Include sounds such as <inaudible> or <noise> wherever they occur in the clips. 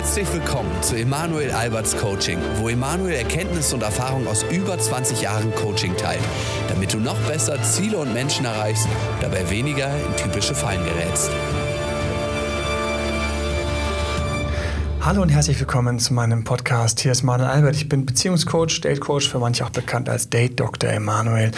Herzlich willkommen zu Emanuel Alberts Coaching, wo Emanuel Erkenntnisse und Erfahrung aus über 20 Jahren Coaching teilt, damit du noch besser Ziele und Menschen erreichst, dabei weniger in typische Fallen gerätst. Hallo und herzlich willkommen zu meinem Podcast. Hier ist Manuel Albert. Ich bin Beziehungscoach, Datecoach, für manche auch bekannt als Date Dr. Emanuel.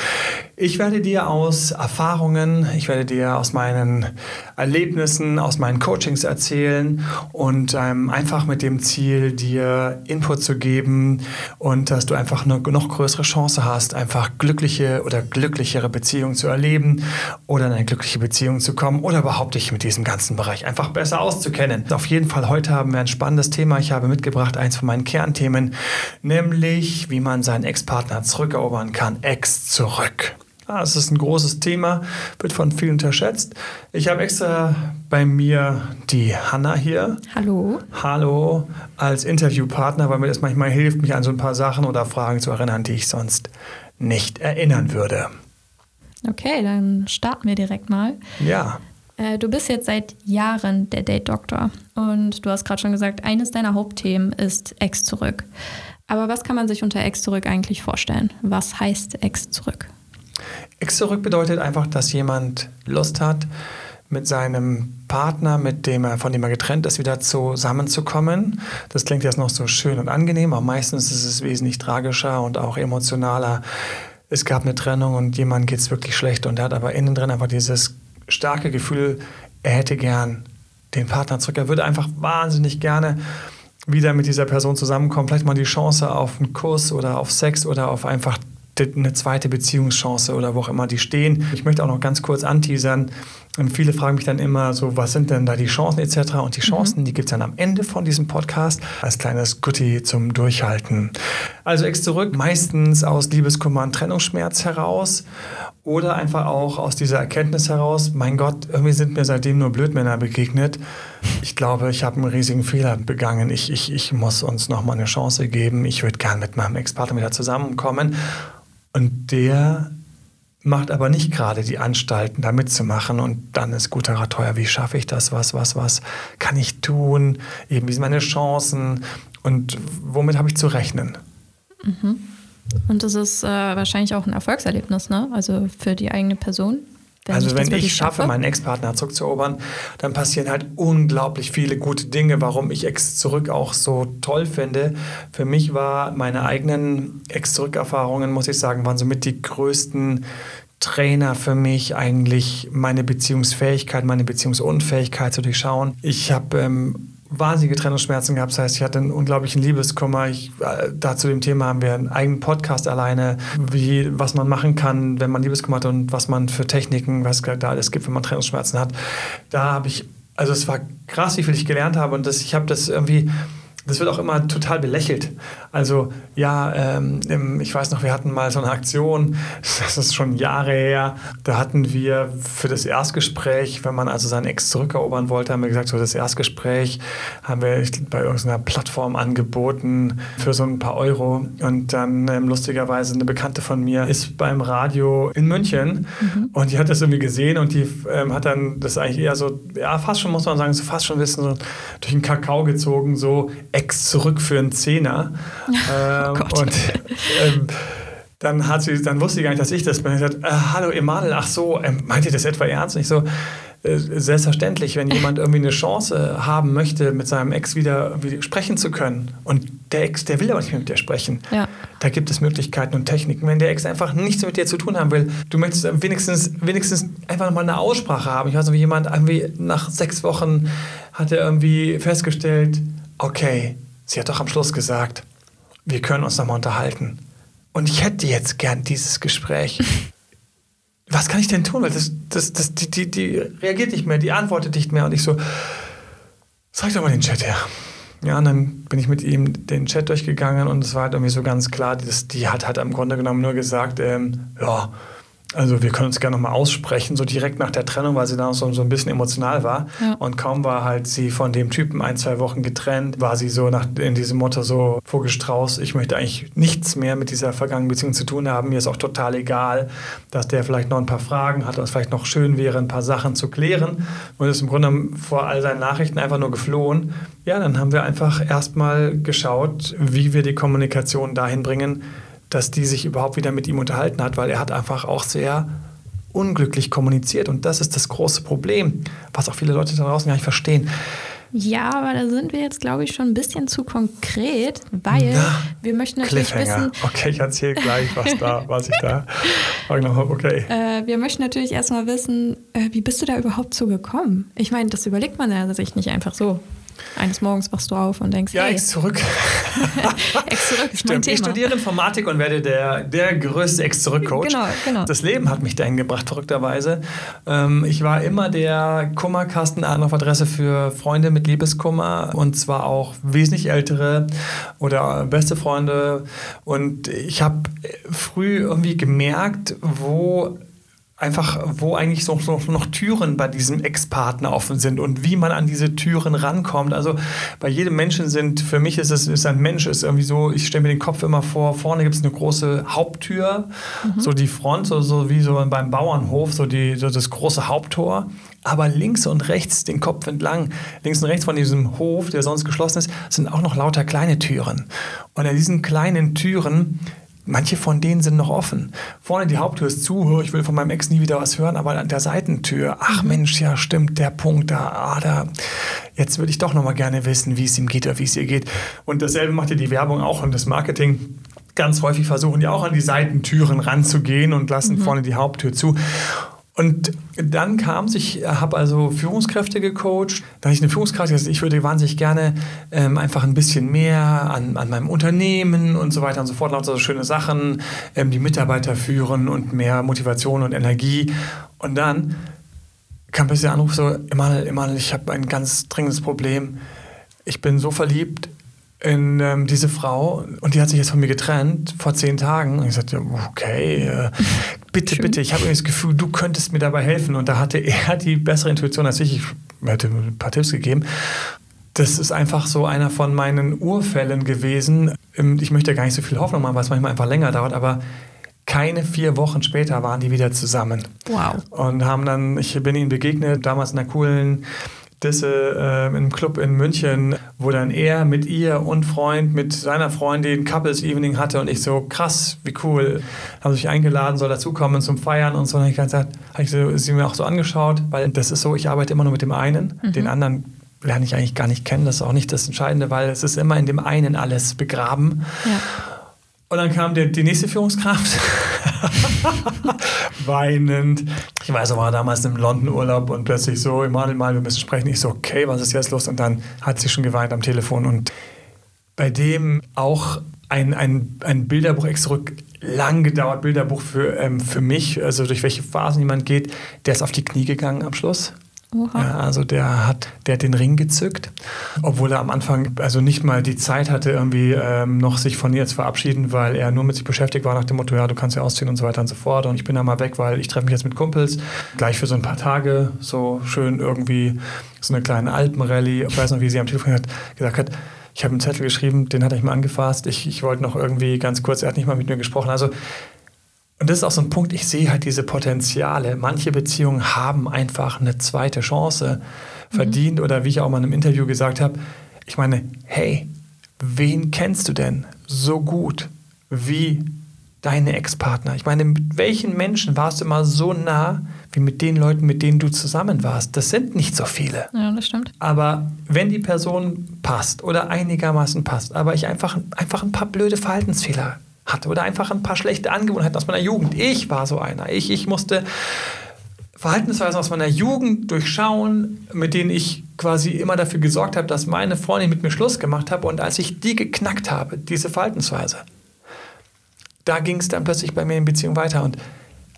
Ich werde dir aus Erfahrungen, ich werde dir aus meinen Erlebnissen, aus meinen Coachings erzählen und ähm, einfach mit dem Ziel, dir Input zu geben und dass du einfach eine noch größere Chance hast, einfach glückliche oder glücklichere Beziehungen zu erleben oder in eine glückliche Beziehung zu kommen oder überhaupt dich mit diesem ganzen Bereich einfach besser auszukennen. Auf jeden Fall heute haben wir ein spannendes Thema. Ich habe mitgebracht eins von meinen Kernthemen, nämlich wie man seinen Ex-Partner zurückerobern kann. Ex zurück. Ah, es ist ein großes Thema, wird von vielen unterschätzt. Ich habe extra bei mir die Hanna hier. Hallo. Hallo als Interviewpartner, weil mir das manchmal hilft, mich an so ein paar Sachen oder Fragen zu erinnern, die ich sonst nicht erinnern würde. Okay, dann starten wir direkt mal. Ja. Äh, du bist jetzt seit Jahren der Date-Doktor und du hast gerade schon gesagt, eines deiner Hauptthemen ist Ex zurück. Aber was kann man sich unter Ex zurück eigentlich vorstellen? Was heißt Ex zurück? Ex zurück bedeutet einfach, dass jemand Lust hat, mit seinem Partner, mit dem er, von dem er getrennt ist, wieder zusammenzukommen. Das klingt jetzt noch so schön und angenehm, aber meistens ist es wesentlich tragischer und auch emotionaler. Es gab eine Trennung und jemand geht es wirklich schlecht und er hat aber innen drin einfach dieses starke Gefühl, er hätte gern den Partner zurück. Er würde einfach wahnsinnig gerne wieder mit dieser Person zusammenkommen, vielleicht mal die Chance auf einen Kuss oder auf Sex oder auf einfach eine zweite Beziehungschance oder wo auch immer die stehen. Ich möchte auch noch ganz kurz anteasern. Viele fragen mich dann immer so, was sind denn da die Chancen etc. Und die mhm. Chancen, mhm. die gibt es dann am Ende von diesem Podcast als kleines Goodie zum Durchhalten. Also ex zurück, meistens aus Liebeskummer und Trennungsschmerz heraus oder einfach auch aus dieser Erkenntnis heraus, mein Gott, irgendwie sind mir seitdem nur Blödmänner begegnet. Ich glaube, ich habe einen riesigen Fehler begangen. Ich, ich, ich muss uns nochmal eine Chance geben. Ich würde gern mit meinem Ex-Partner wieder zusammenkommen. Und der macht aber nicht gerade die Anstalten, da mitzumachen. Und dann ist guter teuer. Wie schaffe ich das? Was, was, was kann ich tun? Eben, wie sind meine Chancen? Und womit habe ich zu rechnen? Mhm. Und das ist äh, wahrscheinlich auch ein Erfolgserlebnis, ne? Also für die eigene Person. Wenn also wenn ich schaffe, schaffe, meinen Ex-Partner zurückzuerobern, dann passieren halt unglaublich viele gute Dinge, warum ich Ex zurück auch so toll finde. Für mich war meine eigenen Ex-Zurück-Erfahrungen, muss ich sagen, waren somit die größten Trainer für mich eigentlich meine Beziehungsfähigkeit, meine Beziehungsunfähigkeit zu durchschauen. Ich habe ähm, wahnsinnige Trennungsschmerzen gehabt. Das heißt, ich hatte einen unglaublichen Liebeskummer. Ich, äh, da zu dem Thema haben wir einen eigenen Podcast alleine, wie, was man machen kann, wenn man Liebeskummer hat und was man für Techniken, was da alles gibt, wenn man Trennungsschmerzen hat. Da habe ich, also es war krass, wie viel ich gelernt habe und das, ich habe das irgendwie das wird auch immer total belächelt. Also ja, ähm, ich weiß noch, wir hatten mal so eine Aktion, <laughs> das ist schon Jahre her, da hatten wir für das Erstgespräch, wenn man also seinen Ex zurückerobern wollte, haben wir gesagt, so das Erstgespräch haben wir bei irgendeiner Plattform angeboten für so ein paar Euro und dann ähm, lustigerweise eine Bekannte von mir ist beim Radio in München mhm. und die hat das irgendwie gesehen und die ähm, hat dann das eigentlich eher so, ja fast schon muss man sagen, so fast schon wissen, so durch den Kakao gezogen, so Ex zurück für einen Zehner. <laughs> Ähm, oh und ähm, dann hat sie, dann wusste sie gar nicht, dass ich das bin. Sie hat, äh, hallo Emanuel, ach so, ähm, meint ihr das etwa ernst? Und ich so, äh, selbstverständlich, wenn jemand irgendwie eine Chance haben möchte, mit seinem Ex wieder, sprechen zu können und der Ex, der will aber nicht mehr mit dir sprechen, ja. da gibt es Möglichkeiten und Techniken. Wenn der Ex einfach nichts mit dir zu tun haben will, du möchtest wenigstens, wenigstens einfach mal eine Aussprache haben. Ich weiß noch, wie jemand irgendwie nach sechs Wochen hat er irgendwie festgestellt, okay, sie hat doch am Schluss gesagt, wir können uns nochmal unterhalten. Und ich hätte jetzt gern dieses Gespräch. <laughs> Was kann ich denn tun? Weil das, das, das, die, die, die reagiert nicht mehr, die antwortet nicht mehr. Und ich so, zeig doch mal den Chat her. Ja, und dann bin ich mit ihm den Chat durchgegangen und es war halt irgendwie so ganz klar, das, die hat halt im Grunde genommen nur gesagt, ähm, ja, Also wir können uns gerne nochmal aussprechen, so direkt nach der Trennung, weil sie dann so, so ein bisschen emotional war. Ja. Und kaum war halt sie von dem Typen ein, zwei Wochen getrennt, war sie so nach, in diesem Motto so vorgestrauß, ich möchte eigentlich nichts mehr mit dieser vergangenen Beziehung zu tun haben. Mir ist auch total egal, dass der vielleicht noch ein paar Fragen hat und es vielleicht noch schön wäre, ein paar Sachen zu klären. Und ist im Grunde vor all seinen Nachrichten einfach nur geflohen. Ja, dann haben wir einfach erstmal geschaut, wie wir die Kommunikation dahin bringen, dass die sich überhaupt wieder mit ihm unterhalten hat, weil er hat einfach auch sehr unglücklich kommuniziert. Und das ist das große Problem, was auch viele Leute da draußen gar nicht verstehen. Ja, aber da sind wir jetzt, glaube ich, schon ein bisschen zu konkret, weil Na, wir möchten natürlich wissen, Okay, ich erzähle gleich, was, da, <laughs> was ich da vorgenommen habe. Okay. äh, wir möchten natürlich erstmal wissen, äh, wie bist du da überhaupt zu gekommen? Ich meine, das überlegt man ja sich nicht einfach so. Eines Morgens wachst du auf und denkst, Ja, hey, <laughs> Ex zurück. Ex zurück ist mein Stimmt. Ich Thema. studiere Informatik und werde der, der größte Ex-Zurück-Coach. Genau, genau. Das Leben hat mich dahin gebracht, verrückterweise. Ähm, ich war immer der Kummerkasten auf Adresse für Freunde mit Liebeskummer und zwar auch wesentlich ältere oder beste Freunde. Und ich habe früh irgendwie gemerkt, wo einfach, wo eigentlich so, so noch Türen bei diesem Ex-Partner offen sind und wie man an diese Türen rankommt. Also bei jedem Menschen sind, für mich ist es ist ein Mensch, ist irgendwie so, ich stelle mir den Kopf immer vor, vorne gibt es eine große Haupttür, so die Front, so, so wie so beim Bauernhof, so, die, so das große Haupttor. Aber links und rechts, den Kopf entlang, links und rechts von diesem Hof, der sonst geschlossen ist, sind auch noch lauter kleine Türen. Und an diesen kleinen Türen Manche von denen sind noch offen. Vorne die Haupttür ist zu, ich will von meinem Ex nie wieder was hören, aber an der Seitentür, ach Mensch, ja stimmt, der Punkt da, ah, da, jetzt würde ich doch noch mal gerne wissen, wie es ihm geht oder wie es ihr geht. Und dasselbe macht ja die Werbung auch und das Marketing. Ganz häufig versuchen die auch an die Seitentüren ranzugehen und lassen vorne die Haupttür zu. Und dann kam es, ich habe also Führungskräfte gecoacht. Da habe ich eine Führungskraft gesagt, ich würde wahnsinnig gerne ähm, einfach ein bisschen mehr an, an meinem Unternehmen und so weiter und so fort, lauter so schöne Sachen, ähm, die Mitarbeiter führen und mehr Motivation und Energie. Und dann kam plötzlich der Anruf so, Emanuel, Emanuel, ich habe ein ganz dringendes Problem. Ich bin so verliebt in ähm, diese Frau und die hat sich jetzt von mir getrennt vor zehn Tagen. Und ich sagte, okay, äh, bitte, bitte, ich habe irgendwie das Gefühl, du könntest mir dabei helfen. Und da hatte er die bessere Intuition als ich. Ich hätte ein paar Tipps gegeben. Das ist einfach so einer von meinen Urfällen gewesen. Ähm, Ich möchte gar nicht so viel Hoffnung machen, weil es manchmal einfach länger dauert, aber keine vier Wochen später waren die wieder zusammen Wow. und haben dann, ich bin ihnen begegnet, damals in einer coolen Disse äh, im Club in München, wo dann er mit ihr und Freund, mit seiner Freundin Couples Evening hatte und ich so, krass, wie cool, haben sich eingeladen, soll dazukommen zum Feiern und so. Und ich habe ich so, sie mir auch so angeschaut, weil das ist so, ich arbeite immer nur mit dem einen, den anderen lerne ich eigentlich gar nicht kennen, das ist auch nicht das Entscheidende, weil es ist immer in dem einen alles begraben. Ja. Und dann kam der, die nächste Führungskraft, <laughs> weinend. Ich weiß, er war damals im London-Urlaub und plötzlich so, Emanuel, mal, wir müssen sprechen. Ich so, okay, was ist jetzt los? Und dann hat sie schon geweint am Telefon. Und bei dem auch ein, ein, ein Bilderbuch extra lang gedauert, Bilderbuch für, ähm, für mich, also durch welche Phasen jemand geht, der ist auf die Knie gegangen am Schluss. Ja, also der hat, der hat den Ring gezückt, obwohl er am Anfang also nicht mal die Zeit hatte, irgendwie ähm, noch sich von ihr zu verabschieden, weil er nur mit sich beschäftigt war nach dem Motto, ja, du kannst ja ausziehen und so weiter und so fort. Und ich bin da mal weg, weil ich treffe mich jetzt mit Kumpels, gleich für so ein paar Tage, so schön irgendwie so eine kleine Alpenrallye. Ich weiß noch, wie sie am Telefon hat, gesagt hat, ich habe einen Zettel geschrieben, den hatte ich mal angefasst. Ich, ich wollte noch irgendwie ganz kurz, er hat nicht mal mit mir gesprochen. Also und das ist auch so ein Punkt, ich sehe halt diese Potenziale. Manche Beziehungen haben einfach eine zweite Chance verdient oder wie ich auch mal in einem Interview gesagt habe, ich meine, hey, wen kennst du denn so gut wie deine Ex-Partner? Ich meine, mit welchen Menschen warst du immer so nah wie mit den Leuten, mit denen du zusammen warst? Das sind nicht so viele. Ja, das stimmt. Aber wenn die Person passt oder einigermaßen passt, aber ich einfach, einfach ein paar blöde Verhaltensfehler hatte oder einfach ein paar schlechte Angewohnheiten aus meiner Jugend. Ich war so einer. Ich, ich musste Verhaltensweisen aus meiner Jugend durchschauen, mit denen ich quasi immer dafür gesorgt habe, dass meine Freundin mit mir Schluss gemacht hat. Und als ich die geknackt habe, diese Verhaltensweise, da ging es dann plötzlich bei mir in Beziehung weiter. Und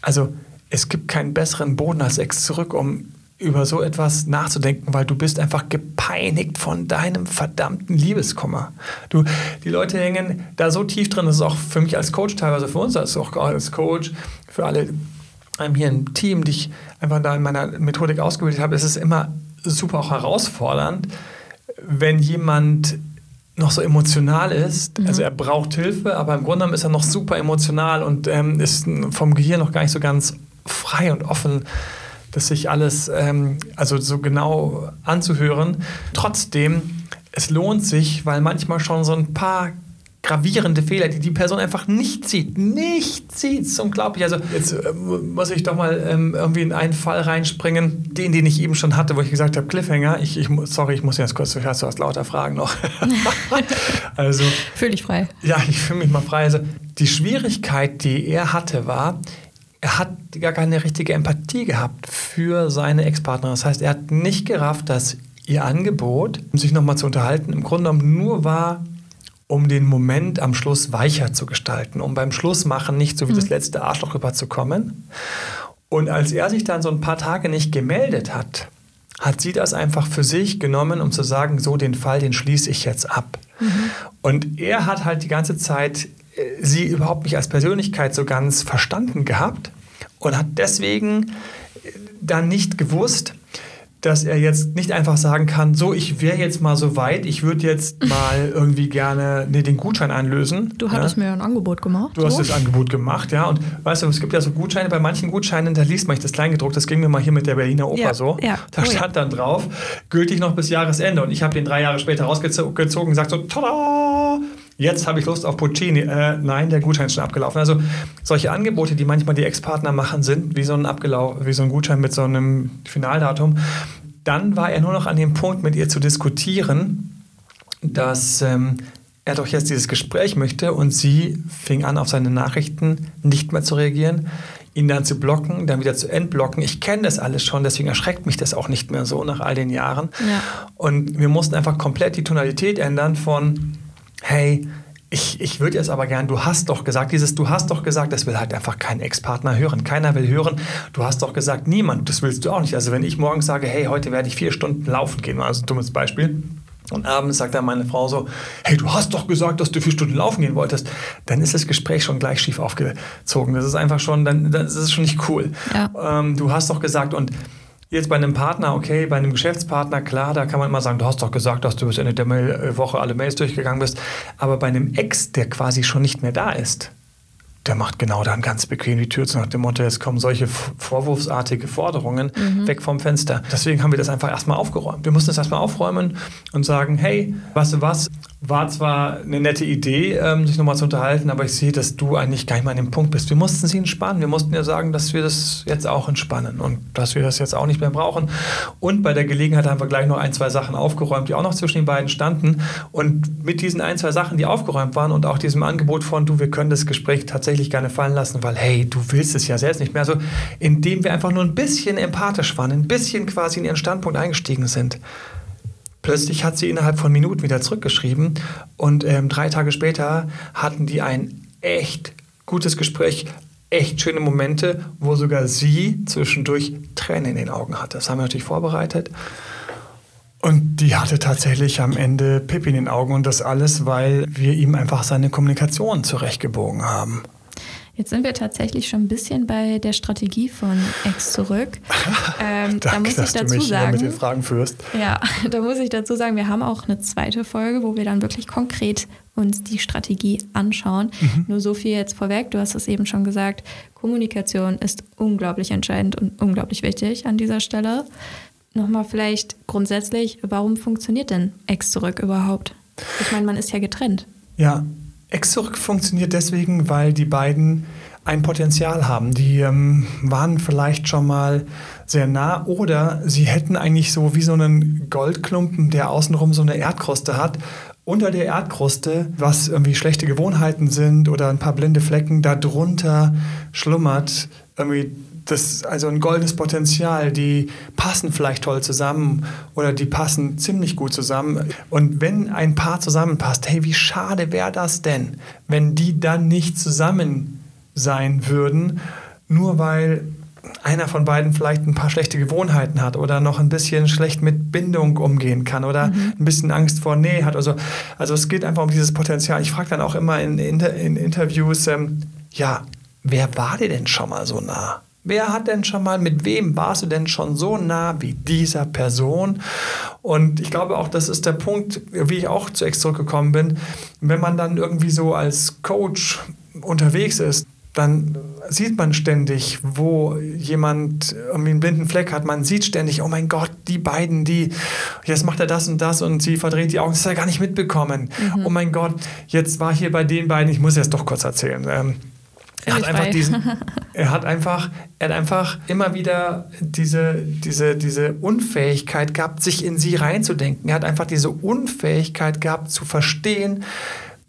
also es gibt keinen besseren Boden als Ex zurück, um über so etwas nachzudenken, weil du bist einfach gepeinigt von deinem verdammten Liebeskummer. Du, die Leute hängen da so tief drin, das ist auch für mich als Coach teilweise, für uns als auch als Coach, für alle ähm, hier im Team, die ich einfach da in meiner Methodik ausgebildet habe, ist es immer super auch herausfordernd, wenn jemand noch so emotional ist. Mhm. Also er braucht Hilfe, aber im Grunde genommen ist er noch super emotional und ähm, ist vom Gehirn noch gar nicht so ganz frei und offen, das sich alles ähm, also so genau anzuhören. Trotzdem, es lohnt sich, weil manchmal schon so ein paar gravierende Fehler, die die Person einfach nicht sieht. Nicht sieht. Das ist unglaublich. Also jetzt äh, muss ich doch mal ähm, irgendwie in einen Fall reinspringen, den, den ich eben schon hatte, wo ich gesagt habe, Cliffhanger. Ich, ich, sorry, ich muss jetzt kurz, du hast lauter Fragen noch. <laughs> also, Fühl dich frei. Ja, ich fühle mich mal frei. Also die Schwierigkeit, die er hatte, war, er hat gar keine richtige Empathie gehabt für seine Ex-Partnerin. Das heißt, er hat nicht gerafft, dass ihr Angebot, um sich nochmal zu unterhalten, im Grunde genommen nur war, um den Moment am Schluss weicher zu gestalten, um beim Schlussmachen nicht so wie mhm. das letzte Arschloch rüberzukommen. Und als er sich dann so ein paar Tage nicht gemeldet hat, hat sie das einfach für sich genommen, um zu sagen, so den Fall, den schließe ich jetzt ab. Mhm. Und er hat halt die ganze Zeit sie überhaupt nicht als Persönlichkeit so ganz verstanden gehabt und hat deswegen äh, dann nicht gewusst, dass er jetzt nicht einfach sagen kann, so, ich wäre jetzt mal so weit, ich würde jetzt <laughs> mal irgendwie gerne nee, den Gutschein einlösen. Du hattest ja? mir ein Angebot gemacht. Du so? hast das Angebot gemacht, ja. Und weißt du, es gibt ja so Gutscheine, bei manchen Gutscheinen, da liest man nicht das Kleingedruckt, das ging mir mal hier mit der Berliner Oper ja, so. Ja. Da oh, stand dann drauf, gültig noch bis Jahresende. Und ich habe den drei Jahre später rausgezogen und gesagt so, tada! Jetzt habe ich Lust auf Puccini. Äh, nein, der Gutschein ist schon abgelaufen. Also solche Angebote, die manchmal die Ex-Partner machen, sind wie so ein Abgelau wie so ein Gutschein mit so einem Finaldatum. Dann war er nur noch an dem Punkt, mit ihr zu diskutieren, dass ähm, er doch jetzt dieses Gespräch möchte und sie fing an, auf seine Nachrichten nicht mehr zu reagieren, ihn dann zu blocken, dann wieder zu entblocken. Ich kenne das alles schon, deswegen erschreckt mich das auch nicht mehr so nach all den Jahren. Ja. Und wir mussten einfach komplett die Tonalität ändern von hey, ich, ich würde jetzt aber gern, du hast doch gesagt, dieses Du hast doch gesagt, das will halt einfach kein Ex-Partner hören. Keiner will hören, du hast doch gesagt, niemand, das willst du auch nicht. Also wenn ich morgens sage, hey, heute werde ich vier Stunden laufen gehen, also ein dummes Beispiel, und abends sagt dann meine Frau so, hey, du hast doch gesagt, dass du vier Stunden laufen gehen wolltest. Dann ist das Gespräch schon gleich schief aufgezogen. Das ist einfach schon, dann, das ist schon nicht cool. Ja. Ähm, du hast doch gesagt und Jetzt bei einem Partner, okay, bei einem Geschäftspartner, klar, da kann man immer sagen, du hast doch gesagt, dass du bis Ende der Mail Woche alle Mails durchgegangen bist. Aber bei einem Ex, der quasi schon nicht mehr da ist, der macht genau dann ganz bequem die Tür zu nach dem Motto, es kommen solche vorwurfsartige Forderungen mhm. weg vom Fenster. Deswegen haben wir das einfach erstmal aufgeräumt. Wir mussten es erstmal aufräumen und sagen, hey, weißt du was, war zwar eine nette Idee, ähm, sich nochmal zu unterhalten, aber ich sehe, dass du eigentlich gar nicht mal an dem Punkt bist. Wir mussten sie entspannen. Wir mussten ja sagen, dass wir das jetzt auch entspannen und dass wir das jetzt auch nicht mehr brauchen. Und bei der Gelegenheit haben wir gleich noch ein, zwei Sachen aufgeräumt, die auch noch zwischen den beiden standen. Und mit diesen ein, zwei Sachen, die aufgeräumt waren und auch diesem Angebot von, du, wir können das Gespräch tatsächlich gerne fallen lassen, weil, hey, du willst es ja selbst nicht mehr. Also, indem wir einfach nur ein bisschen empathisch waren, ein bisschen quasi in ihren Standpunkt eingestiegen sind Plötzlich hat sie innerhalb von Minuten wieder zurückgeschrieben und ähm, drei Tage später hatten die ein echt gutes Gespräch, echt schöne Momente, wo sogar sie zwischendurch Tränen in den Augen hatte. Das haben wir natürlich vorbereitet. Und die hatte tatsächlich am Ende Pippi in den Augen und das alles, weil wir ihm einfach seine Kommunikation zurechtgebogen haben. Jetzt sind wir tatsächlich schon ein bisschen bei der Strategie von Ex zurück. <laughs> Ähm, Danke, da muss ich dazu sagen, mit den Fragen führst. Ja, <laughs> da muss ich dazu sagen, wir haben auch eine zweite Folge, wo wir dann wirklich konkret uns die Strategie anschauen. Mhm. Nur so viel jetzt vorweg. Du hast es eben schon gesagt. Kommunikation ist unglaublich entscheidend und unglaublich wichtig an dieser Stelle. Nochmal vielleicht grundsätzlich, warum funktioniert denn Ex zurück überhaupt? Ich meine, man ist ja getrennt. Ja, Exurk funktioniert deswegen, weil die beiden ein Potenzial haben. Die ähm, waren vielleicht schon mal sehr nah oder sie hätten eigentlich so wie so einen Goldklumpen, der außenrum so eine Erdkruste hat. Unter der Erdkruste, was irgendwie schlechte Gewohnheiten sind oder ein paar blinde Flecken, darunter schlummert irgendwie das also ein goldenes Potenzial, die passen vielleicht toll zusammen oder die passen ziemlich gut zusammen. Und wenn ein Paar zusammenpasst, hey, wie schade wäre das denn, wenn die dann nicht zusammen sein würden, nur weil einer von beiden vielleicht ein paar schlechte Gewohnheiten hat oder noch ein bisschen schlecht mit Bindung umgehen kann oder mhm. ein bisschen Angst vor Nähe hat. Also, also es geht einfach um dieses Potenzial. Ich frage dann auch immer in, in, in Interviews, ähm, ja, wer war dir denn schon mal so nah? Wer hat denn schon mal, mit wem warst du denn schon so nah wie dieser Person? Und ich glaube auch, das ist der Punkt, wie ich auch zu Ex zurückgekommen bin. Wenn man dann irgendwie so als Coach unterwegs ist, dann sieht man ständig, wo jemand irgendwie einen blinden Fleck hat. Man sieht ständig, oh mein Gott, die beiden, die, jetzt macht er das und das und sie verdreht die Augen, das hat er gar nicht mitbekommen. Mhm. Oh mein Gott, jetzt war hier bei den beiden, ich muss jetzt doch kurz erzählen. Ähm, er hat einfach diesen, <laughs> er hat einfach, er hat einfach immer wieder diese, diese, diese Unfähigkeit gehabt, sich in sie reinzudenken. Er hat einfach diese Unfähigkeit gehabt, zu verstehen,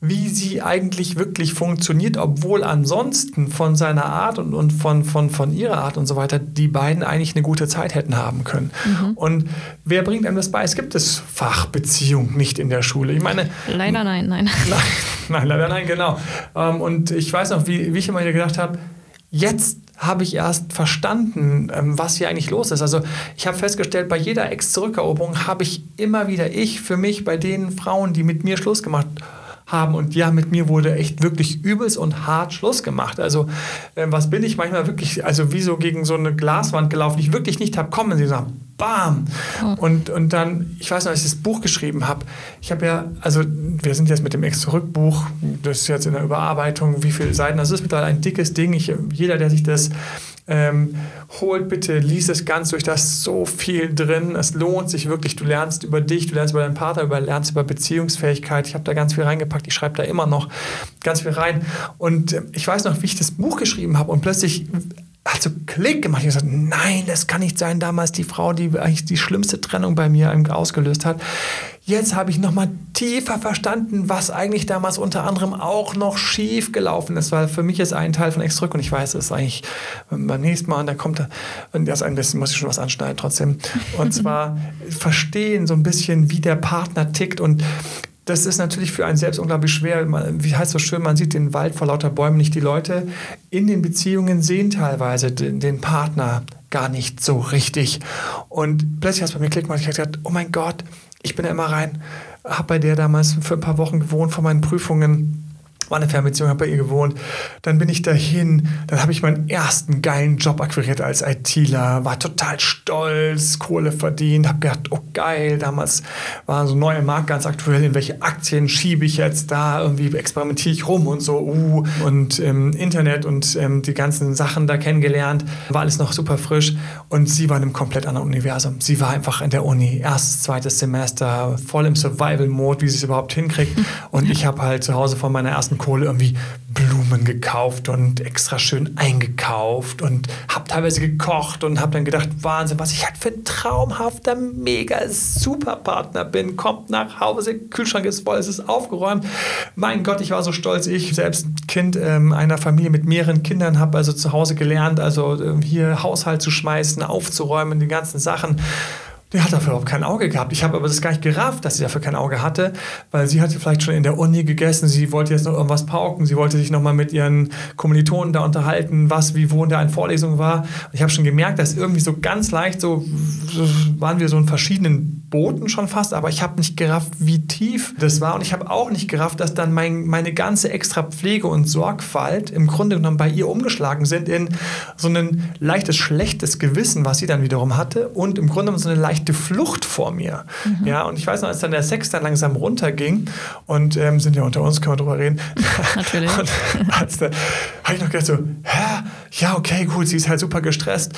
wie sie eigentlich wirklich funktioniert, obwohl ansonsten von seiner Art und, und von, von, von ihrer Art und so weiter die beiden eigentlich eine gute Zeit hätten haben können. Mhm. Und wer bringt einem das bei? Es gibt das Fach Beziehung nicht in der Schule. Ich meine. Leider nein, nein. <laughs> Nein, nein leider nein, genau. Ähm, und ich weiß noch, wie, wie ich immer wieder gedacht habe, jetzt habe ich erst verstanden, ähm, was hier eigentlich los ist. Also ich habe festgestellt, bei jeder Ex-Zurückeroberung habe ich immer wieder ich für mich bei den Frauen, die mit mir Schluss gemacht haben. Und ja, mit mir wurde echt wirklich übelst und hart Schluss gemacht. Also, äh, was bin ich manchmal wirklich, also wie so gegen so eine Glaswand gelaufen, die ich wirklich nicht habe kommen. Sie sagen, bam! Oh. Und, und dann, ich weiß noch, als ich das Buch geschrieben habe, ich habe ja, also wir sind jetzt mit dem Ex-Zurück-Buch, das ist jetzt in der Überarbeitung, wie viele Seiten, das ist mittlerweile ein dickes Ding. Ich, jeder, der sich das ähm, holt bitte, lies es ganz durch, da ist so viel drin. Es lohnt sich wirklich. Du lernst über dich, du lernst über deinen Partner, du lernst über Beziehungsfähigkeit. Ich habe da ganz viel reingepackt. Ich schreibe da immer noch ganz viel rein. Und äh, ich weiß noch, wie ich das Buch geschrieben habe und plötzlich hat so Klick gemacht. Ich habe gesagt, nein, das kann nicht sein. Damals die Frau, die eigentlich die schlimmste Trennung bei mir ausgelöst hat. Jetzt habe ich noch mal tiefer verstanden, was eigentlich damals unter anderem auch noch schief gelaufen ist, weil für mich ist ein Teil von Ex zurück und ich weiß, es ist eigentlich beim nächsten Mal und da kommt und erst ein bisschen muss ich schon was anschneiden trotzdem und <laughs> zwar verstehen so ein bisschen, wie der Partner tickt und das ist natürlich für einen selbst unglaublich schwer. Wie heißt das schön, man sieht den Wald vor lauter Bäumen nicht. Die Leute in den Beziehungen sehen teilweise den, den Partner gar nicht so richtig. Und plötzlich hat es bei mir Klick gemacht. Ich habe gedacht, oh mein Gott, ich bin da immer rein, habe bei der damals für ein paar Wochen gewohnt vor meinen Prüfungen war eine Fernbeziehung, habe bei ihr gewohnt. Dann bin ich dahin, dann habe ich meinen ersten geilen Job akquiriert als ITler, war total stolz, Kohle verdient, habe gedacht, oh geil, damals war so ein neuer Markt ganz aktuell, in welche Aktien schiebe ich jetzt da, irgendwie experimentiere ich rum und so, uh, und ähm, Internet und ähm, die ganzen Sachen da kennengelernt, war alles noch super frisch und sie war in einem komplett anderen Universum. Sie war einfach in der Uni, erstes, zweites Semester, voll im Survival-Mode, wie sie es überhaupt hinkriegt und ich habe halt zu Hause von meiner ersten Kohle irgendwie Blumen gekauft und extra schön eingekauft und habe teilweise gekocht und habe dann gedacht, Wahnsinn, was ich halt für ein traumhafter, mega super Partner bin. Kommt nach Hause, Kühlschrank ist voll, es ist aufgeräumt. Mein Gott, ich war so stolz. Ich selbst Kind ähm, einer Familie mit mehreren Kindern habe also zu Hause gelernt, also äh, hier Haushalt zu schmeißen, aufzuräumen, die ganzen Sachen. Der hat dafür überhaupt kein Auge gehabt. Ich habe aber das gar nicht gerafft, dass sie dafür kein Auge hatte, weil sie hatte vielleicht schon in der Uni gegessen, sie wollte jetzt noch irgendwas pauken, sie wollte sich nochmal mit ihren Kommilitonen da unterhalten, was, wie, wo in der einen Vorlesung war. Und ich habe schon gemerkt, dass irgendwie so ganz leicht so, waren wir so in verschiedenen Booten schon fast, aber ich habe nicht gerafft, wie tief das war und ich habe auch nicht gerafft, dass dann mein, meine ganze extra Pflege und Sorgfalt im Grunde genommen bei ihr umgeschlagen sind in so ein leichtes, schlechtes Gewissen, was sie dann wiederum hatte und im Grunde genommen so eine leichte echte Flucht vor mir. Mhm. Ja, und ich weiß noch, als dann der Sex dann langsam runterging und ähm, sind ja unter uns, können wir drüber reden. <laughs> Natürlich. <laughs> und habe ich noch gedacht so, hä? Ja, okay, gut, sie ist halt super gestresst.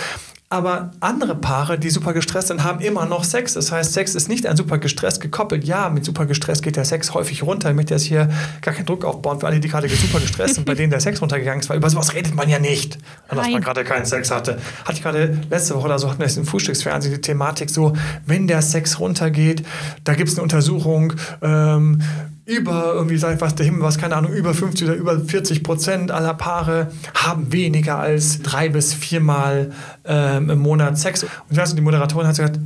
Aber andere Paare, die super gestresst sind, haben immer noch Sex. Das heißt, Sex ist nicht an super gestresst gekoppelt. Ja, mit super gestresst geht der Sex häufig runter. Ich möchte jetzt hier gar keinen Druck aufbauen für alle, die gerade super gestresst sind, bei denen der Sex runtergegangen ist. Weil über sowas redet man ja nicht, dass man gerade keinen Sex hatte. Hatte ich gerade letzte Woche oder so, hatten wir es im Frühstücksfernsehen die Thematik so, wenn der Sex runtergeht, da gibt es eine Untersuchung, ähm, über irgendwie, sag ich was, der Himmel was, keine Ahnung, über 50 oder über 40 Prozent aller Paare haben weniger als drei bis viermal ähm, im Monat Sex. Und ich weiß, die Moderatorin hat gesagt,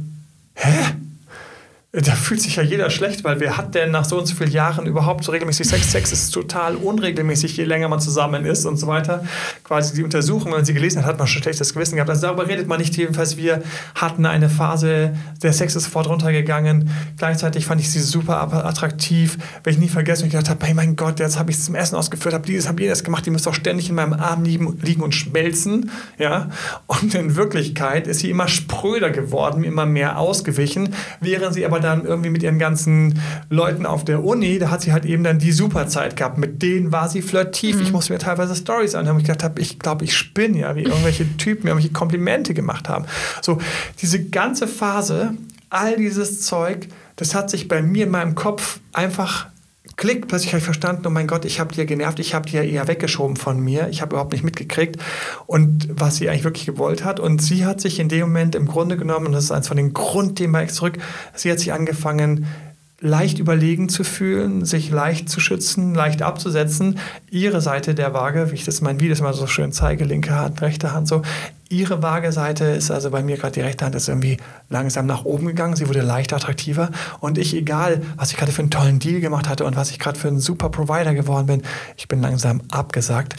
hä? Da fühlt sich ja jeder schlecht, weil wer hat denn nach so und so vielen Jahren überhaupt so regelmäßig Sex? Sex ist total unregelmäßig, je länger man zusammen ist und so weiter. Quasi die Untersuchung, wenn man sie gelesen hat, hat man schon schlechtes Gewissen gehabt. Also darüber redet man nicht. Jedenfalls, wir hatten eine Phase, der Sex ist sofort runtergegangen. Gleichzeitig fand ich sie super attraktiv, weil ich nie vergessen und ich habe, hey mein Gott, jetzt habe ich es zum Essen ausgeführt, habe dieses, habe jenes gemacht, die muss doch ständig in meinem Arm liegen, liegen und schmelzen. Ja? Und in Wirklichkeit ist sie immer spröder geworden, immer mehr ausgewichen, während sie aber dann irgendwie mit ihren ganzen Leuten auf der Uni, da hat sie halt eben dann die Superzeit gehabt. Mit denen war sie flirtiv. Mhm. Ich musste mir teilweise Stories anhören, ich gedacht habe, ich glaube, ich spinne ja, wie irgendwelche <laughs> Typen mir irgendwelche Komplimente gemacht haben. So, diese ganze Phase, all dieses Zeug, das hat sich bei mir in meinem Kopf einfach Klick, plötzlich habe ich verstanden, oh mein Gott, ich habe die ja genervt, ich habe die ja eher weggeschoben von mir, ich habe überhaupt nicht mitgekriegt und was sie eigentlich wirklich gewollt hat. Und sie hat sich in dem Moment im Grunde genommen, und das ist eins von den Grundthemen zurück, sie hat sich angefangen, leicht überlegen zu fühlen, sich leicht zu schützen, leicht abzusetzen. Ihre Seite der Waage, wie ich das in meinen Videos immer so schön zeige, linke Hand, rechte Hand, so. Ihre Waageseite ist also bei mir gerade die rechte Hand ist irgendwie langsam nach oben gegangen. Sie wurde leicht attraktiver. Und ich, egal, was ich gerade für einen tollen Deal gemacht hatte und was ich gerade für einen super Provider geworden bin, ich bin langsam abgesagt.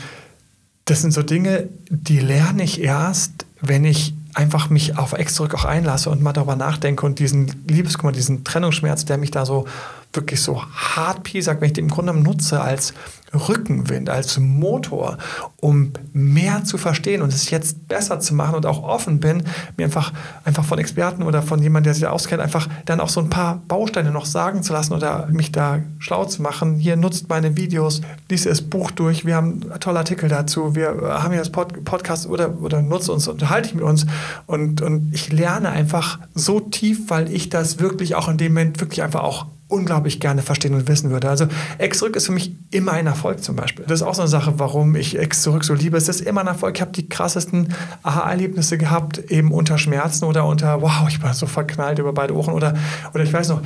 Das sind so Dinge, die lerne ich erst, wenn ich einfach mich auf Ex zurück auch einlasse und mal darüber nachdenke und diesen Liebeskummer, diesen Trennungsschmerz, der mich da so wirklich so hart piesackt, wenn ich den im Grunde nutze als Rückenwind, als Motor, um mehr zu verstehen und es jetzt besser zu machen und auch offen bin, mir einfach, einfach von Experten oder von jemandem, der sich auskennt, einfach dann auch so ein paar Bausteine noch sagen zu lassen oder mich da schlau zu machen. Hier nutzt meine Videos, liest das Buch durch, wir haben tolle Artikel dazu, wir haben hier das Pod Podcast oder, oder nutzt uns, unterhalte ich mit uns und, und ich lerne einfach so tief, weil ich das wirklich auch in dem Moment wirklich einfach auch unglaublich gerne verstehen und wissen würde. Also Ex zurück ist für mich immer ein Erfolg zum Beispiel. Das ist auch so eine Sache, warum ich Ex zurück so liebe. Es ist immer ein Erfolg. Ich habe die krassesten Aha-Erlebnisse gehabt, eben unter Schmerzen oder unter, wow, ich war so verknallt über beide Ohren oder, oder ich weiß noch,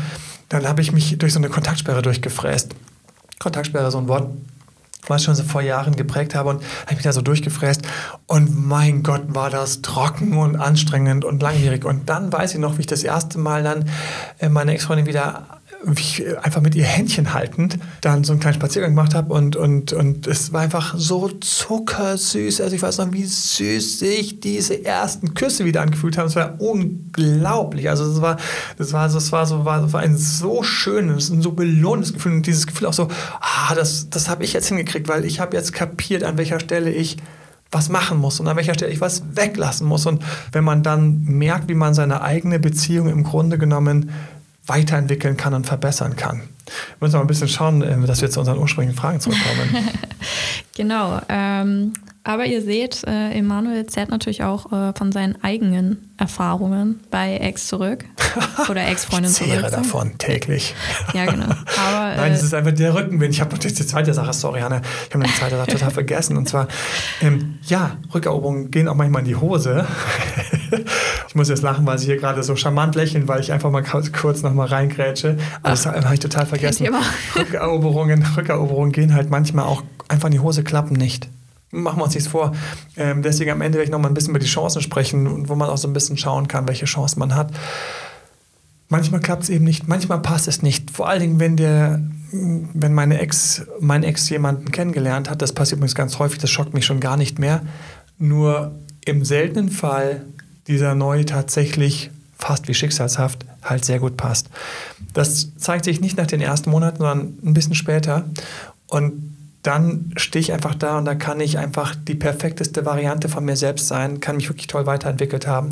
dann habe ich mich durch so eine Kontaktsperre durchgefräst. Kontaktsperre, so ein Wort, was ich schon so vor Jahren geprägt habe und habe mich da so durchgefräst und mein Gott, war das trocken und anstrengend und langwierig und dann weiß ich noch, wie ich das erste Mal dann äh, meine Ex-Freundin wieder einfach mit ihr Händchen haltend dann so einen kleinen Spaziergang gemacht habe und, und, und es war einfach so zuckersüß. Also ich weiß noch, wie süß sich diese ersten Küsse wieder angefühlt haben. Es war unglaublich. Also es war, das war, das war so, war, war ein so schönes, ein so belohnendes Gefühl und dieses Gefühl auch so, ah, das, das habe ich jetzt hingekriegt, weil ich habe jetzt kapiert, an welcher Stelle ich was machen muss und an welcher Stelle ich was weglassen muss. Und wenn man dann merkt, wie man seine eigene Beziehung im Grunde genommen weiterentwickeln kann und verbessern kann. Wir müssen mal ein bisschen schauen, äh, dass wir zu unseren ursprünglichen Fragen zurückkommen. <laughs> genau. Ähm, aber ihr seht, äh, Emanuel zählt natürlich auch äh, von seinen eigenen Erfahrungen bei Ex zurück <laughs> oder Ex-Freundin zurück. Ich zehre davon täglich. ja, genau. Aber, <laughs> Nein, das ist einfach der Rückenwind. Ich habe noch die zweite Sache, sorry, Hanna, ich habe noch die zweite Sache total vergessen. Und zwar, ähm, ja, Rückeroberungen gehen auch manchmal in die Hose. <laughs> ich muss jetzt lachen, weil sie hier gerade so charmant lächeln, weil ich einfach mal kurz noch mal reingrätsche. Aber das habe ich total vergessen. Rückeroberungen, Rückeroberungen gehen halt manchmal auch einfach in die Hose, klappen nicht machen wir uns nichts vor. Ähm, deswegen am Ende werde ich noch mal ein bisschen über die Chancen sprechen, wo man auch so ein bisschen schauen kann, welche Chancen man hat. Manchmal klappt es eben nicht, manchmal passt es nicht. Vor allen Dingen, wenn der, wenn meine Ex, mein Ex jemanden kennengelernt hat, das passiert übrigens ganz häufig, das schockt mich schon gar nicht mehr. Nur im seltenen Fall dieser neue tatsächlich fast wie schicksalshaft halt sehr gut passt. Das zeigt sich nicht nach den ersten Monaten, sondern ein bisschen später. Und dann stehe ich einfach da und da kann ich einfach die perfekteste Variante von mir selbst sein, kann mich wirklich toll weiterentwickelt haben.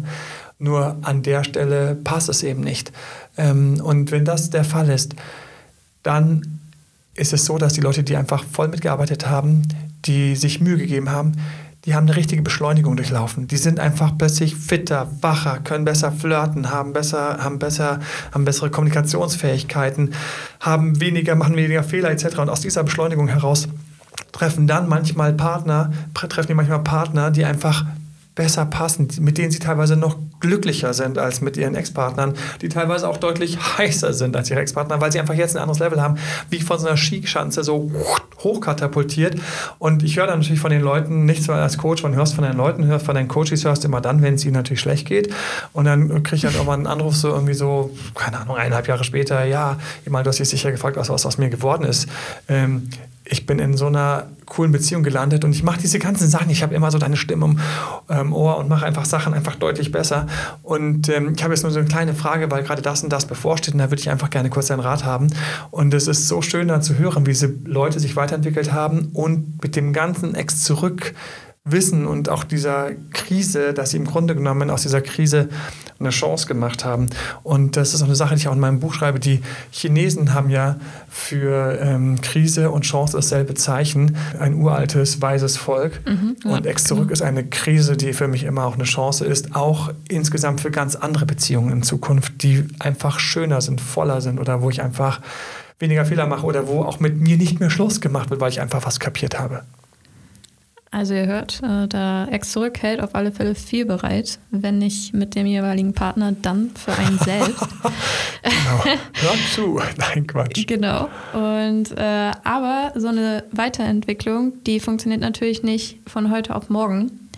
Nur an der Stelle passt es eben nicht. Ähm, und wenn das der Fall ist, dann ist es so, dass die Leute, die einfach voll mitgearbeitet haben, die sich Mühe gegeben haben, die haben eine richtige Beschleunigung durchlaufen. Die sind einfach plötzlich fitter, wacher, können besser flirten, haben besser, haben besser, haben bessere Kommunikationsfähigkeiten, haben weniger, machen weniger Fehler etc. Und aus dieser Beschleunigung heraus treffen dann manchmal Partner, treffen die manchmal Partner, die einfach besser passen, mit denen sie teilweise noch glücklicher sind als mit ihren Ex-Partnern, die teilweise auch deutlich heißer sind als ihre Ex-Partner, weil sie einfach jetzt ein anderes Level haben, wie von so einer Skischanze so hochkatapultiert. Und ich höre dann natürlich von den Leuten, nicht zwar als Coach, man hörst von den Leuten, hörst von den Coaches, hörst immer dann, wenn es ihnen natürlich schlecht geht. Und dann kriege ich halt mal einen Anruf so irgendwie so, keine Ahnung, eineinhalb Jahre später, ja, ich meine, du hast dich sicher gefragt, was aus mir geworden ist. Ähm, ich bin in so einer coolen Beziehung gelandet und ich mache diese ganzen Sachen. Ich habe immer so deine Stimme im ähm, Ohr und mache einfach Sachen einfach deutlich besser. Und ähm, ich habe jetzt nur so eine kleine Frage, weil gerade das und das bevorsteht und da würde ich einfach gerne kurz deinen Rat haben. Und es ist so schön dann zu hören, wie diese Leute sich weiterentwickelt haben und mit dem ganzen Ex zurück Wissen und auch dieser Krise, dass sie im Grunde genommen aus dieser Krise eine Chance gemacht haben. Und das ist auch eine Sache, die ich auch in meinem Buch schreibe. Die Chinesen haben ja für ähm, Krise und Chance dasselbe Zeichen. Ein uraltes, weises Volk. Mhm, ja, und Ex zurück genau. ist eine Krise, die für mich immer auch eine Chance ist. Auch insgesamt für ganz andere Beziehungen in Zukunft, die einfach schöner sind, voller sind oder wo ich einfach weniger Fehler mache oder wo auch mit mir nicht mehr Schluss gemacht wird, weil ich einfach was kapiert habe. Also ihr hört, äh, der Ex zurückhält auf alle Fälle viel bereit, wenn nicht mit dem jeweiligen Partner, dann für einen selbst. <laughs> genau. Hör zu. <laughs> Nein, Quatsch. Genau. Und äh, aber so eine Weiterentwicklung, die funktioniert natürlich nicht von heute auf morgen.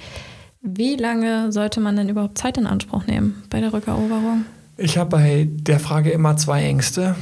Wie lange sollte man denn überhaupt Zeit in Anspruch nehmen bei der Rückeroberung? Ich habe bei der Frage immer zwei Ängste.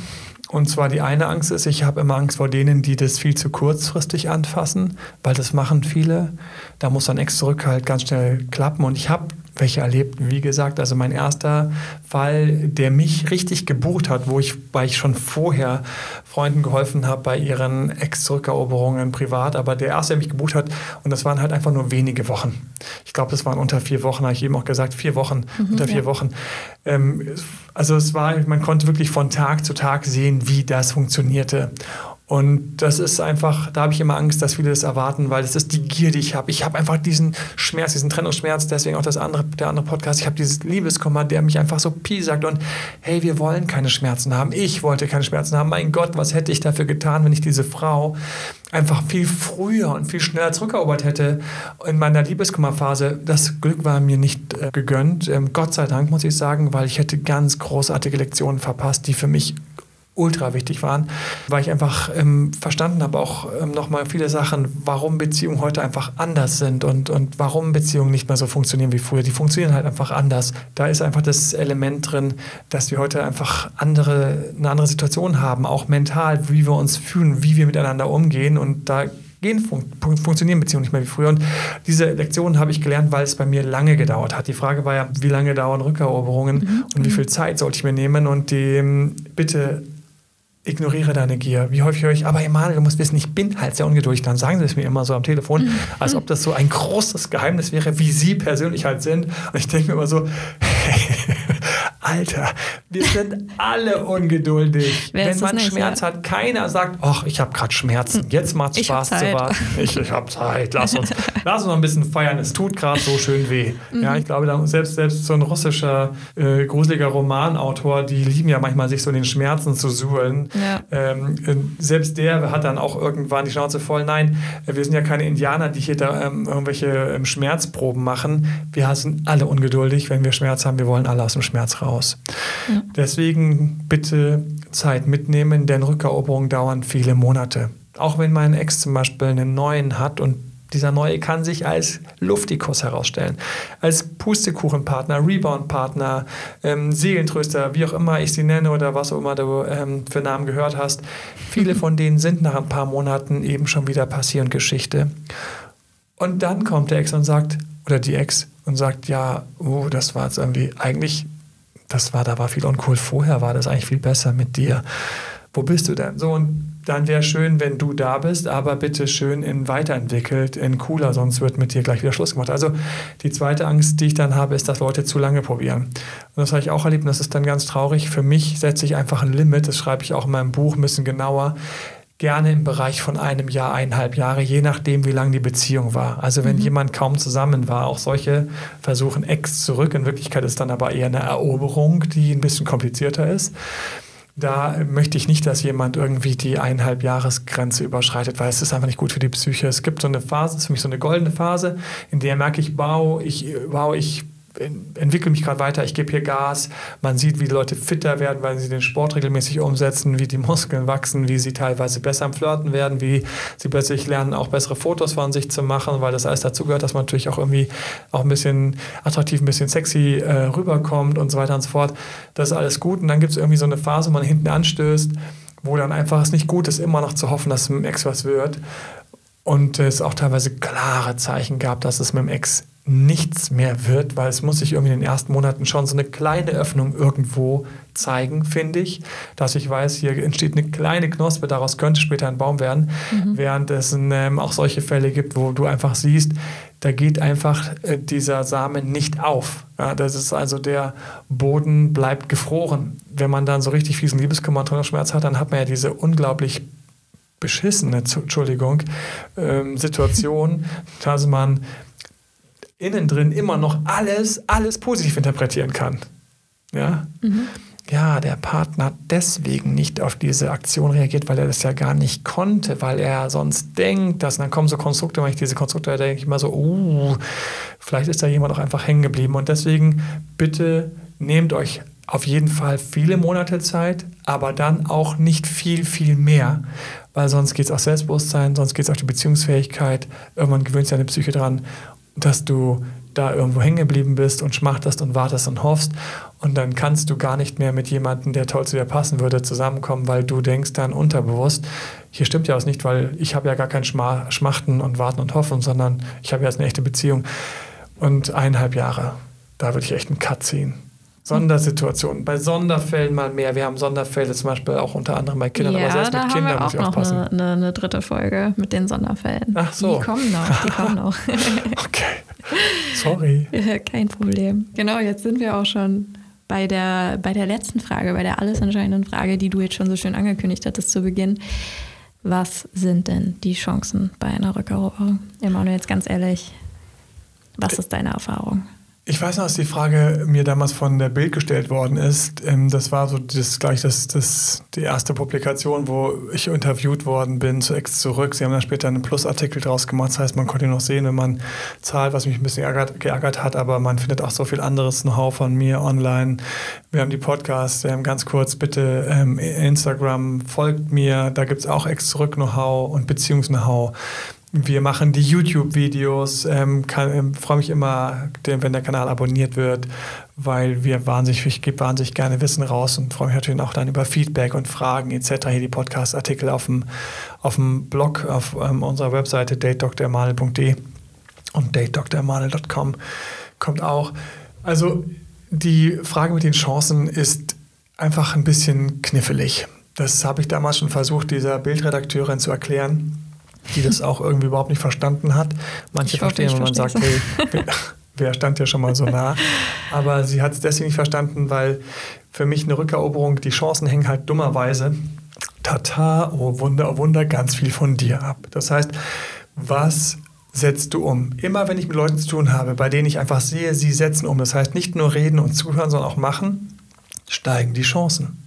Und zwar die eine Angst ist, ich habe immer Angst vor denen, die das viel zu kurzfristig anfassen, weil das machen viele. Da muss dann Ex zurück halt ganz schnell klappen. Und ich habe welche erlebt. Wie gesagt, also mein erster Fall, der mich richtig gebucht hat, wo ich, weil ich schon vorher Freunden geholfen habe bei ihren Ex-Zurückeroberungen privat, aber der erste, der mich gebucht hat, und das waren halt einfach nur wenige Wochen. Ich glaube, das waren unter vier Wochen, habe ich eben auch gesagt, vier Wochen, mhm, unter vier ja. Wochen. Ähm, also es war, man konnte wirklich von Tag zu Tag sehen, wie das funktionierte. Und das ist einfach, da habe ich immer Angst, dass viele das erwarten, weil das ist die Gier, die ich habe. Ich habe einfach diesen Schmerz, diesen Trennungsschmerz, deswegen auch das andere, der andere Podcast. Ich habe dieses Liebeskummer, der mich einfach so pie sagt und hey, wir wollen keine Schmerzen haben. Ich wollte keine Schmerzen haben. Mein Gott, was hätte ich dafür getan, wenn ich diese Frau einfach viel früher und viel schneller zurückerobert hätte in meiner Liebeskummerphase. Das Glück war mir nicht äh, gegönnt. Ähm, Gott sei Dank, muss ich sagen, weil ich hätte ganz großartige Lektionen verpasst, die für mich ultra wichtig waren, weil ich einfach ähm, verstanden habe, auch ähm, nochmal viele Sachen, warum Beziehungen heute einfach anders sind und, und warum Beziehungen nicht mehr so funktionieren wie früher. Die funktionieren halt einfach anders. Da ist einfach das Element drin, dass wir heute einfach andere, eine andere Situation haben, auch mental, wie wir uns fühlen, wie wir miteinander umgehen und da gehen, fun funktionieren Beziehungen nicht mehr wie früher. Und diese Lektionen habe ich gelernt, weil es bei mir lange gedauert hat. Die Frage war ja, wie lange dauern Rückeroberungen mhm. und wie viel Zeit sollte ich mir nehmen und die bitte ignoriere deine Gier. Wie häufig höre ich, aber Emanuel, du musst wissen, ich bin halt sehr ungeduldig. Dann sagen sie es mir immer so am Telefon, mhm. als ob das so ein großes Geheimnis wäre, wie sie persönlich halt sind. Und ich denke mir immer so, hey, <laughs> Alter, wir sind alle ungeduldig. Wer Wenn man nicht, Schmerz ja? hat, keiner sagt, ach, ich habe gerade Schmerzen, hm. jetzt macht Spaß zu warten. Ich, ich habe Zeit, lass uns, <laughs> lass uns noch ein bisschen feiern, es tut gerade so schön weh. Mhm. Ja, ich glaube, selbst, selbst so ein russischer, äh, gruseliger Romanautor, die lieben ja manchmal, sich so in den Schmerzen zu suhlen. Ja. Ähm, selbst der hat dann auch irgendwann die Schnauze voll, nein, wir sind ja keine Indianer, die hier da ähm, irgendwelche ähm, Schmerzproben machen. Wir sind alle ungeduldig, wenn wir Schmerz haben, wir wollen alle aus dem Schmerz raus aus. Ja. Deswegen bitte Zeit mitnehmen, denn Rückeroberungen dauern viele Monate. Auch wenn mein Ex zum Beispiel einen neuen hat und dieser neue kann sich als Luftikus herausstellen, als Pustekuchenpartner, Reboundpartner, ähm, Seelentröster, wie auch immer ich sie nenne oder was auch immer du ähm, für Namen gehört hast. Viele von denen sind nach ein paar Monaten eben schon wieder passiert Geschichte. Und dann kommt der Ex und sagt, oder die Ex und sagt, ja, oh, das war jetzt irgendwie, eigentlich das war, da war viel uncool. Vorher war das eigentlich viel besser mit dir. Wo bist du denn? So, und dann wäre schön, wenn du da bist, aber bitte schön in weiterentwickelt, in cooler, sonst wird mit dir gleich wieder Schluss gemacht. Also die zweite Angst, die ich dann habe, ist, dass Leute zu lange probieren. Und das habe ich auch erlebt und das ist dann ganz traurig. Für mich setze ich einfach ein Limit, das schreibe ich auch in meinem Buch ein bisschen genauer gerne im Bereich von einem Jahr, eineinhalb Jahre, je nachdem, wie lang die Beziehung war. Also wenn mhm. jemand kaum zusammen war, auch solche versuchen Ex zurück. In Wirklichkeit ist dann aber eher eine Eroberung, die ein bisschen komplizierter ist. Da möchte ich nicht, dass jemand irgendwie die eineinhalb Jahresgrenze überschreitet, weil es ist einfach nicht gut für die Psyche. Es gibt so eine Phase, das ist für mich so eine goldene Phase, in der merke ich, wow, ich, wow, ich entwickle mich gerade weiter, ich gebe hier Gas. Man sieht, wie die Leute fitter werden, weil sie den Sport regelmäßig umsetzen, wie die <laughs> Muskeln wachsen, wie sie teilweise besser am Flirten werden, wie sie plötzlich lernen, auch bessere Fotos von sich zu machen, weil das alles dazugehört, dass man natürlich auch irgendwie auch ein bisschen attraktiv, ein bisschen sexy äh, rüberkommt und so weiter und so fort. Das ist alles gut. Und dann gibt es irgendwie so eine Phase, wo man hinten anstößt, wo dann einfach es nicht gut ist, immer noch zu hoffen, dass es mit dem Ex was wird. Und es auch teilweise klare Zeichen gab, dass es mit dem Ex nichts mehr wird, weil es muss sich irgendwie in den ersten Monaten schon so eine kleine Öffnung irgendwo zeigen, finde ich, dass ich weiß, hier entsteht eine kleine Knospe, daraus könnte später ein Baum werden, mhm. während es ähm, auch solche Fälle gibt, wo du einfach siehst, da geht einfach äh, dieser Samen nicht auf. Ja, das ist also der Boden bleibt gefroren. Wenn man dann so richtig fiesen Liebeskummer und Trennungsschmerz hat, dann hat man ja diese unglaublich beschissene, Entschuldigung, ähm, Situation, <laughs> dass man innen drin immer noch alles, alles positiv interpretieren kann. Ja? Mhm. Ja, der Partner hat deswegen nicht auf diese Aktion reagiert, weil er das ja gar nicht konnte, weil er sonst denkt, dass dann kommen so Konstrukte, wenn ich diese Konstrukte da denke ich immer so, uh, vielleicht ist da jemand auch einfach hängen geblieben. Und deswegen bitte nehmt euch auf jeden Fall viele Monate Zeit, aber dann auch nicht viel, viel mehr, weil sonst geht es auf Selbstbewusstsein, sonst geht es auf die Beziehungsfähigkeit. Irgendwann gewöhnt sich deine Psyche dran dass du da irgendwo hängen geblieben bist und schmachtest und wartest und hoffst. Und dann kannst du gar nicht mehr mit jemandem, der toll zu dir passen würde, zusammenkommen, weil du denkst dann unterbewusst, hier stimmt ja was nicht, weil ich habe ja gar kein Schmachten und Warten und Hoffen, sondern ich habe jetzt eine echte Beziehung. Und eineinhalb Jahre, da würde ich echt einen Cut ziehen. Sondersituationen, bei Sonderfällen mal mehr. Wir haben Sonderfälle zum Beispiel auch unter anderem bei Kindern, ja, aber selbst da mit Kindern muss ich aufpassen. Eine, eine, eine, dritte Folge mit den Sonderfällen. Ach so. Die kommen noch, die kommen noch. <laughs> okay. Sorry. <laughs> Kein Problem. Genau, jetzt sind wir auch schon bei der, bei der letzten Frage, bei der alles entscheidenden Frage, die du jetzt schon so schön angekündigt hattest zu Beginn. Was sind denn die Chancen bei einer Rückeroberung? Emanuel, jetzt ganz ehrlich, was ist deine Erfahrung? Ich weiß noch, dass die Frage mir damals von der Bild gestellt worden ist. Ähm, das war so das, gleich das, das, die erste Publikation, wo ich interviewt worden bin zu Ex zurück. Sie haben dann später einen Plusartikel draus gemacht. Das heißt, man konnte noch sehen, wenn man zahlt, was mich ein bisschen geärgert, geärgert hat, aber man findet auch so viel anderes Know-how von mir online. Wir haben die Podcasts, wir haben ganz kurz bitte ähm, Instagram, folgt mir, da gibt es auch Ex zurück Know-how und Beziehungs-Know-how. Wir machen die YouTube-Videos. Ähm, ähm, Freue mich immer, wenn der Kanal abonniert wird, weil wir wahnsinnig, ich gebe wahnsinnig gerne Wissen raus und freue mich natürlich auch dann über Feedback und Fragen etc. Hier die Podcast-Artikel auf dem, auf dem Blog auf ähm, unserer Webseite datedoktormanel.de und datedoktormanel.com kommt auch. Also die Frage mit den Chancen ist einfach ein bisschen knifflig. Das habe ich damals schon versucht, dieser Bildredakteurin zu erklären die das auch irgendwie überhaupt nicht verstanden hat. Manche verstehen, wenn man sagt, hey, wer stand ja schon mal so nah? Aber sie hat es deswegen nicht verstanden, weil für mich eine Rückeroberung, die Chancen hängen halt dummerweise, tata, oh Wunder, oh Wunder, ganz viel von dir ab. Das heißt, was setzt du um? Immer wenn ich mit Leuten zu tun habe, bei denen ich einfach sehe, sie setzen um, das heißt nicht nur reden und zuhören, sondern auch machen, steigen die Chancen.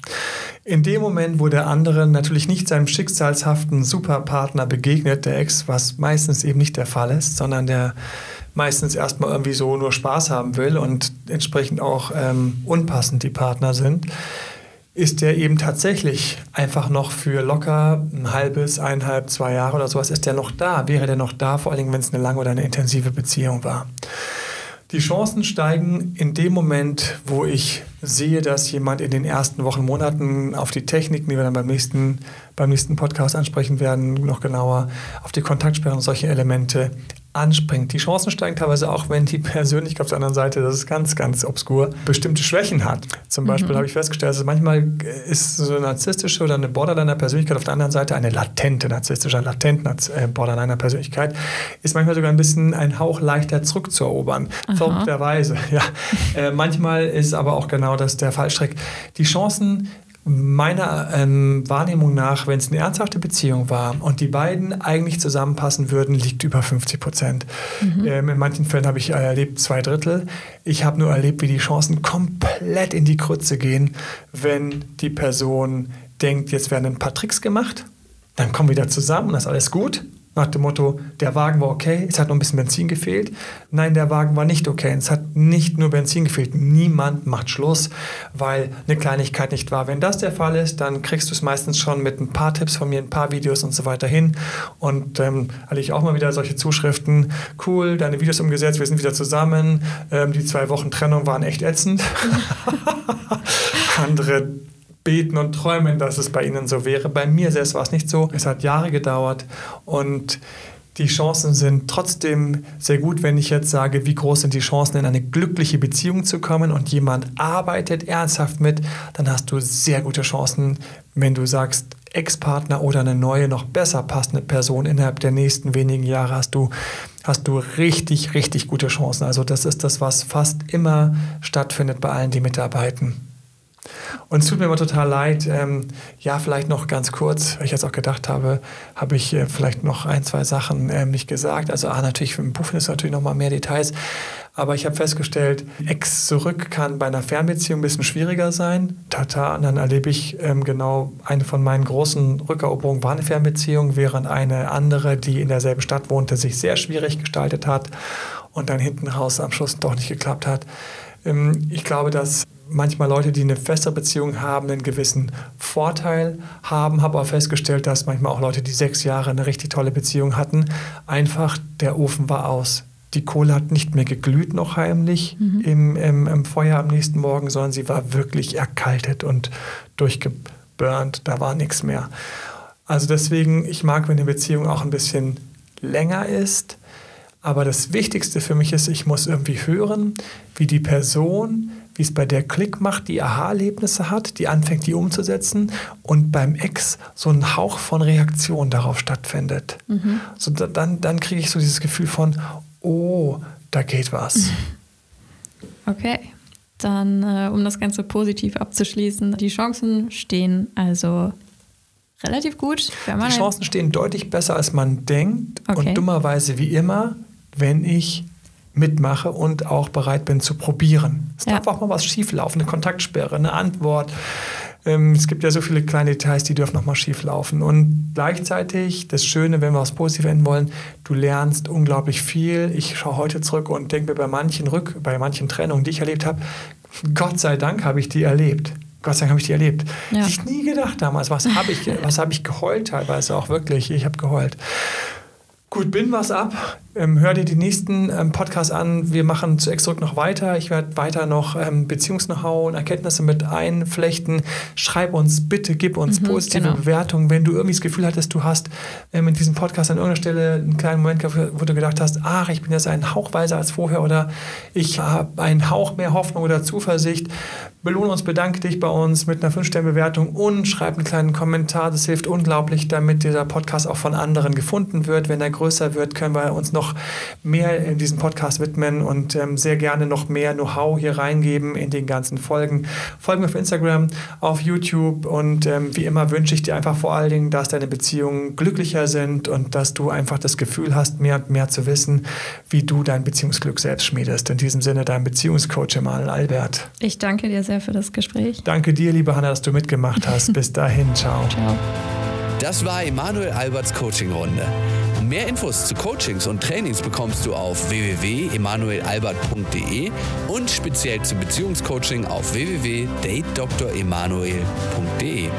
In dem Moment, wo der andere natürlich nicht seinem schicksalshaften Superpartner begegnet, der Ex, was meistens eben nicht der Fall ist, sondern der meistens erstmal irgendwie so nur Spaß haben will und entsprechend auch ähm, unpassend die Partner sind, ist der eben tatsächlich einfach noch für locker ein halbes, eineinhalb, zwei Jahre oder sowas, ist der noch da? Wäre der noch da, vor allem wenn es eine lange oder eine intensive Beziehung war? Die Chancen steigen in dem Moment, wo ich sehe, dass jemand in den ersten Wochen, Monaten auf die Techniken, die wir dann beim nächsten, beim nächsten Podcast ansprechen werden, noch genauer, auf die Kontaktsperren und solche Elemente anspringt. Die Chancen steigen teilweise auch, wenn die Persönlichkeit auf der anderen Seite, das ist ganz, ganz obskur, bestimmte Schwächen hat. Zum mhm. Beispiel habe ich festgestellt, dass manchmal ist so eine narzisstische oder eine Borderliner-Persönlichkeit auf der anderen Seite eine latente narzisstische, latente äh, Borderliner-Persönlichkeit, ist manchmal sogar ein bisschen ein Hauch leichter zurückzuerobern. Verrückterweise, <laughs> ja. Äh, manchmal ist aber auch genau das der Fallstrick. Die Chancen Meiner ähm, Wahrnehmung nach, wenn es eine ernsthafte Beziehung war und die beiden eigentlich zusammenpassen würden, liegt über 50 Prozent. Mhm. Ähm, in manchen Fällen habe ich erlebt zwei Drittel. Ich habe nur erlebt, wie die Chancen komplett in die Krütze gehen, wenn die Person denkt, jetzt werden ein paar Tricks gemacht, dann kommen wir wieder zusammen und das ist alles gut nach dem Motto, der Wagen war okay, es hat noch ein bisschen Benzin gefehlt. Nein, der Wagen war nicht okay, es hat nicht nur Benzin gefehlt. Niemand macht Schluss, weil eine Kleinigkeit nicht war. Wenn das der Fall ist, dann kriegst du es meistens schon mit ein paar Tipps von mir, ein paar Videos und so weiter hin. Und ähm, hatte ich auch mal wieder solche Zuschriften, cool, deine Videos umgesetzt, wir sind wieder zusammen. Ähm, die zwei Wochen Trennung waren echt ätzend. <laughs> Andere beten und träumen, dass es bei ihnen so wäre. Bei mir selbst war es nicht so. Es hat Jahre gedauert und die Chancen sind trotzdem sehr gut, wenn ich jetzt sage, wie groß sind die Chancen, in eine glückliche Beziehung zu kommen und jemand arbeitet ernsthaft mit, dann hast du sehr gute Chancen, wenn du sagst, Ex-Partner oder eine neue, noch besser passende Person innerhalb der nächsten wenigen Jahre hast du, hast du richtig, richtig gute Chancen. Also das ist das, was fast immer stattfindet bei allen, die mitarbeiten. Und es tut mir immer total leid. Ähm, ja, vielleicht noch ganz kurz, weil ich jetzt auch gedacht habe, habe ich äh, vielleicht noch ein, zwei Sachen äh, nicht gesagt. Also, ah, natürlich, im Buch ist natürlich noch mal mehr Details. Aber ich habe festgestellt, Ex zurück kann bei einer Fernbeziehung ein bisschen schwieriger sein. Tata, und dann erlebe ich ähm, genau, eine von meinen großen Rückeroberungen war eine Fernbeziehung, während eine andere, die in derselben Stadt wohnte, sich sehr schwierig gestaltet hat und dann hinten raus am Schluss doch nicht geklappt hat. Ähm, ich glaube, dass manchmal Leute, die eine feste Beziehung haben, einen gewissen Vorteil haben. Habe auch festgestellt, dass manchmal auch Leute, die sechs Jahre eine richtig tolle Beziehung hatten, einfach der Ofen war aus. Die Kohle hat nicht mehr geglüht noch heimlich mhm. im, im, im, Feuer am nächsten Morgen, sondern sie war wirklich erkaltet und durchgeburnt. Da war nichts mehr. Also deswegen, ich mag, wenn eine Beziehung auch ein bisschen länger ist. Aber das Wichtigste für mich ist, ich muss irgendwie hören, wie die Person wie es bei der Klick macht, die Aha-Erlebnisse hat, die anfängt, die umzusetzen und beim Ex so ein Hauch von Reaktion darauf stattfindet. Mhm. So, dann dann kriege ich so dieses Gefühl von, oh, da geht was. <laughs> Okay, dann äh, um das Ganze positiv abzuschließen, die Chancen stehen also relativ gut. die Chancen stehen deutlich besser, als man denkt okay. und dummerweise wie immer, wenn ich mitmache und auch bereit bin zu probieren. Es ja. darf auch mal was schieflaufen, eine Kontaktsperre, eine Antwort. Ähm, es gibt ja so viele kleine Details, die dürfen noch mal schieflaufen. Und gleichzeitig, das Schöne, wenn wir was Positives enden wollen, du lernst unglaublich viel. Ich schaue heute zurück und denke mir bei manchen Rück, bei manchen Trennungen, die ich erlebt habe, Gott sei Dank habe ich die erlebt. Gott sei Dank habe ich die erlebt. Ja. Ich nie gedacht damals, was habe ich, was hab ich geheult teilweise auch wirklich. Ich habe geheult. Gut, bin was ab. Ähm, hör dir die nächsten ähm, Podcasts an. Wir machen zu Exdruck noch weiter. Ich werde weiter noch ähm, Beziehungs-Know-how und Erkenntnisse mit einflechten. Schreib uns bitte, gib uns mhm, positive genau. Bewertungen. Wenn du irgendwie das Gefühl hattest, du hast ähm, in diesem Podcast an irgendeiner Stelle einen kleinen Moment gehabt, wo du gedacht hast, ach, ich bin jetzt ein Hauch weiser als vorher oder ich habe einen Hauch mehr Hoffnung oder Zuversicht, belohne uns, bedanke dich bei uns mit einer 5-Sterne-Bewertung und schreib einen kleinen Kommentar. Das hilft unglaublich, damit dieser Podcast auch von anderen gefunden wird. Wenn er größer wird, können wir uns noch mehr in diesem Podcast widmen und ähm, sehr gerne noch mehr Know-how hier reingeben in den ganzen Folgen. Folgen auf Instagram, auf YouTube und ähm, wie immer wünsche ich dir einfach vor allen Dingen, dass deine Beziehungen glücklicher sind und dass du einfach das Gefühl hast, mehr und mehr zu wissen, wie du dein Beziehungsglück selbst schmiedest. In diesem Sinne dein Beziehungscoach Emanuel Albert. Ich danke dir sehr für das Gespräch. Danke dir, liebe Hanna, dass du mitgemacht hast. Bis dahin, ciao. Ciao. Das war Emanuel Alberts Coaching-Runde. Mehr Infos zu Coachings und Trainings bekommst du auf www.emanuelalbert.de und speziell zum Beziehungscoaching auf www.datedremanuel.de.